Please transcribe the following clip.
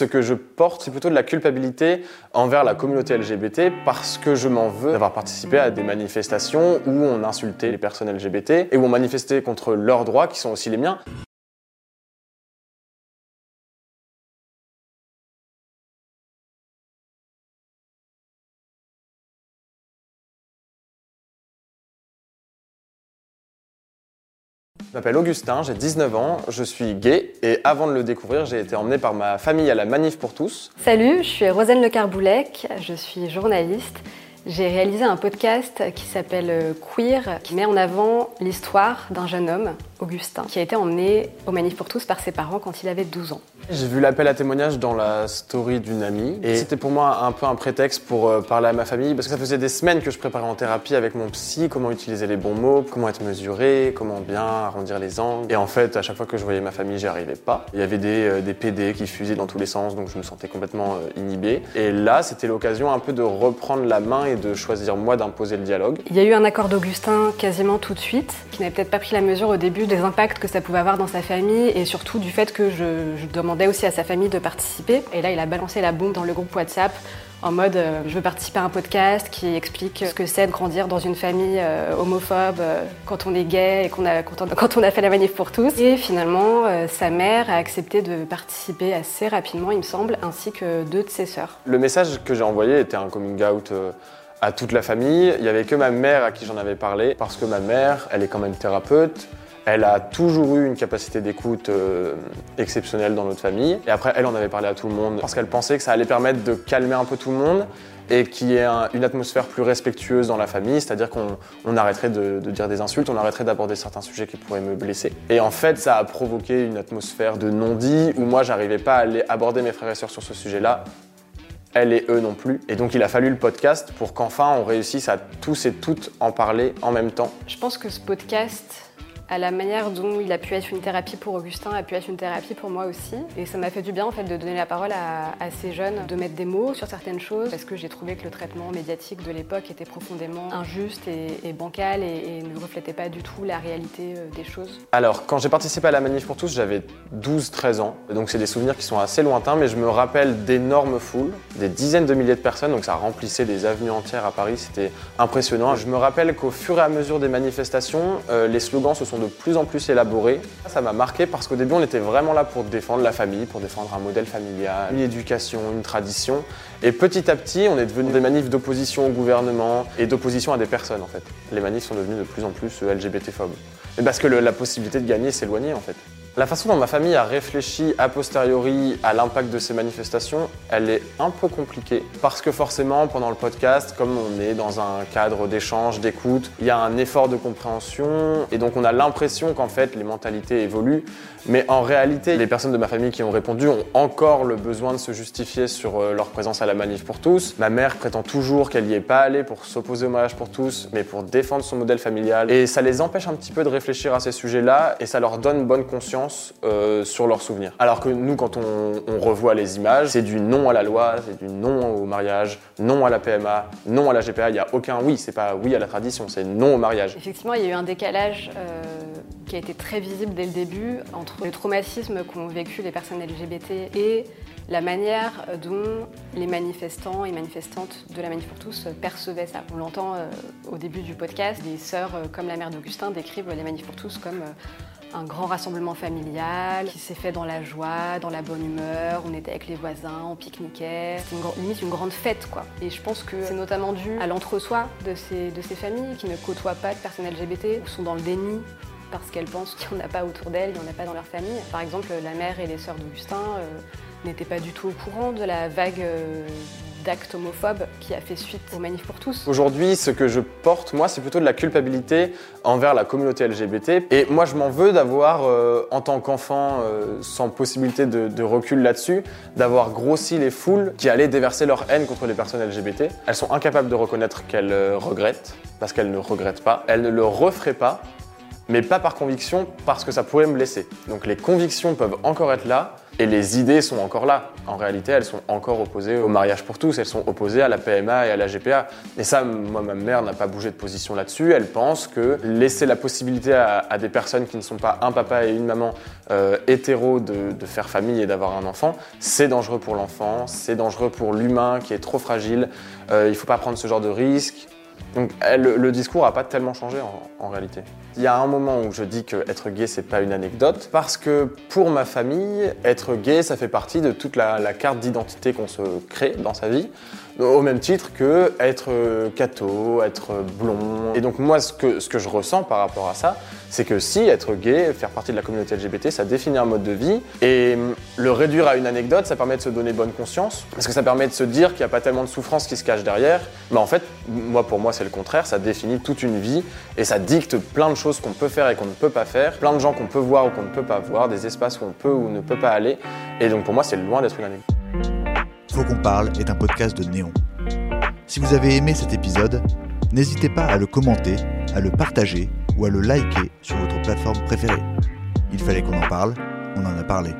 ce que je porte, c'est plutôt de la culpabilité envers la communauté LGBT parce que je m'en veux d'avoir participé à des manifestations où on insultait les personnes LGBT et où on manifestait contre leurs droits qui sont aussi les miens. Je m'appelle Augustin, j'ai 19 ans, je suis gay et avant de le découvrir, j'ai été emmené par ma famille à la Manif pour tous. Salut, je suis Rosane Le Carboulec, je suis journaliste. J'ai réalisé un podcast qui s'appelle Queer, qui met en avant l'histoire d'un jeune homme Augustin, qui a été emmené au Manif pour tous par ses parents quand il avait 12 ans. J'ai vu l'appel à témoignage dans la story d'une amie et c'était pour moi un peu un prétexte pour euh, parler à ma famille parce que ça faisait des semaines que je préparais en thérapie avec mon psy comment utiliser les bons mots, comment être mesuré, comment bien arrondir les angles. Et en fait, à chaque fois que je voyais ma famille, j'y arrivais pas. Il y avait des, euh, des PD qui fusaient dans tous les sens donc je me sentais complètement euh, inhibé. Et là, c'était l'occasion un peu de reprendre la main et de choisir moi d'imposer le dialogue. Il y a eu un accord d'Augustin quasiment tout de suite, qui n'avait peut-être pas pris la mesure au début des impacts que ça pouvait avoir dans sa famille et surtout du fait que je, je demandais aussi à sa famille de participer. Et là, il a balancé la bombe dans le groupe WhatsApp en mode euh, je veux participer à un podcast qui explique ce que c'est de grandir dans une famille euh, homophobe euh, quand on est gay et quand, on, quand on a fait la manif pour tous. Et finalement, sa mère a accepté de participer assez rapidement, il me semble, ainsi que deux de ses sœurs. Le message que j'ai envoyé était un coming out à toute la famille. Il y avait que ma mère à qui j'en avais parlé parce que ma mère, elle est quand même thérapeute. Elle a toujours eu une capacité d'écoute euh, exceptionnelle dans notre famille. Et après, elle en avait parlé à tout le monde parce qu'elle pensait que ça allait permettre de calmer un peu tout le monde et qu'il y ait un- une atmosphère plus respectueuse dans la famille, c'est-à-dire qu'on on arrêterait de, de dire des insultes, on arrêterait d'aborder certains sujets qui pourraient me blesser. Et en fait, ça a provoqué une atmosphère de non-dit où moi, j'arrivais pas à aller aborder mes frères et sœurs sur ce sujet-là elle et eux non plus. Et donc il a fallu le podcast pour qu'enfin on réussisse à tous et toutes en parler en même temps. Je pense que ce podcast, à la manière dont il a pu être une thérapie pour Augustin, a pu être une thérapie pour moi aussi. Et ça m'a fait du bien en fait de donner la parole à, ces jeunes, de mettre des mots sur certaines choses, parce que j'ai trouvé que le traitement médiatique de l'époque était profondément injuste et, et bancal et, et ne reflétait pas du tout la réalité euh, des choses. Alors quand j'ai participé à la Manif pour tous, j'avais 12-13 ans. Donc c'est des souvenirs qui sont assez lointains, mais je me rappelle d'énormes foules, des dizaines de milliers de personnes, donc ça remplissait des avenues entières à Paris, c'était impressionnant. Je me rappelle qu'au fur et à mesure des manifestations, euh, les slogans se sont de plus en plus élaborés. Ça m'a marqué parce qu'au début on était vraiment là pour défendre la famille, pour défendre un modèle familial, une éducation, une tradition. Et petit à petit, on est devenu des manifs d'opposition au gouvernement et d'opposition à des personnes en fait. Les manifs sont devenus de plus en plus LGBT-phobes. Et parce que la possibilité de gagner s'éloignait en fait. La façon dont ma famille a réfléchi a posteriori à l'impact de ces manifestations, elle est un peu compliquée. Parce que forcément, pendant le podcast, comme on est dans un cadre d'échange, d'écoute, il y a un effort de compréhension. Et donc on a l'impression qu'en fait les mentalités évoluent. Mais en réalité, les personnes de ma famille qui ont répondu ont encore le besoin de se justifier sur euh, leur présence à la manif pour tous. Ma mère prétend toujours qu'elle n'y est pas allée pour s'opposer au mariage pour tous, mais pour défendre son modèle familial. Et ça les empêche un petit peu de réfléchir à ces sujets-là et ça leur donne bonne conscience euh, sur leurs souvenirs. Alors que nous, quand on, revoit les images, c'est du non à la loi, c'est du non au mariage, non à la PMA, non à la GPA. Il n'y a aucun oui, c'est pas oui à la tradition, c'est non au mariage. Effectivement, il y a eu un décalage euh, qui a été très visible dès le début entre le traumatisme qu'ont vécu les personnes LGBT et la manière dont les manifestants et manifestantes de la Manif pour tous percevaient ça. On l'entend euh, au début du podcast, des sœurs comme la mère d'Augustin décrivent les Manif pour tous comme un grand rassemblement familial qui s'est fait dans la joie, dans la bonne humeur. On était avec les voisins, on pique-niquait. C'était une, grande fête, quoi. Et je pense que c'est notamment dû à l'entre-soi de ces, de ces familles qui ne côtoient pas de personnes LGBT ou sont dans le déni parce qu'elles pensent qu'il n'y en a pas autour d'elles, il n'y en a pas dans leur famille. Par exemple, la mère et les sœurs d'Augustin euh, n'étaient pas du tout au courant de la vague euh, d'actes homophobes qui a fait suite aux manifs pour tous. Aujourd'hui, ce que je porte, moi, c'est plutôt de la culpabilité envers la communauté LGBT. Et moi, je m'en veux d'avoir, euh, en tant qu'enfant, euh, sans possibilité de, recul là-dessus, d'avoir grossi les foules qui allaient déverser leur haine contre les personnes LGBT. Elles sont incapables de reconnaître qu'elles euh, regrettent, parce qu'elles ne regrettent pas. Elles ne le referaient pas. mais pas par conviction parce que ça pourrait me blesser. Donc les convictions peuvent encore être là et les idées sont encore là. En réalité, elles sont encore opposées au mariage pour tous, elles sont opposées à la PMA et à la GPA. Et ça, moi, ma mère n'a pas bougé de position là-dessus. Elle pense que laisser la possibilité à, des personnes qui ne sont pas un papa et une maman euh, hétéro de, faire famille et d'avoir un enfant, c'est dangereux pour l'enfant, c'est dangereux pour l'humain qui est trop fragile. Euh, il ne faut pas prendre ce genre de risque. Donc le, discours n'a pas tellement changé en, réalité. Il y a un moment où je dis que être gay c'est pas une anecdote parce que pour ma famille, être gay ça fait partie de toute la, carte d'identité qu'on se crée dans sa vie au même titre que être euh, catho, être blond. Et donc moi, ce que, ce que je ressens par rapport à ça, c'est que si être gay, faire partie de la communauté LGBT, ça définit un mode de vie. Et le réduire à une anecdote, ça permet de se donner bonne conscience, parce que ça permet de se dire qu'il n'y a pas tellement de souffrance qui se cache derrière. Mais en fait, moi pour moi c'est le contraire, ça définit toute une vie et ça dicte plein de choses qu'on peut faire et qu'on ne peut pas faire, plein de gens qu'on peut voir ou qu'on ne peut pas voir, des espaces où on peut ou ne peut pas aller. Et donc pour moi c'est loin d'être une anecdote. Faut qu'on parle est un podcast de Néon. Si vous avez aimé cet épisode, n'hésitez pas à le commenter, à le partager ou à le liker sur votre plateforme préférée. Il fallait qu'on en parle, on en a parlé.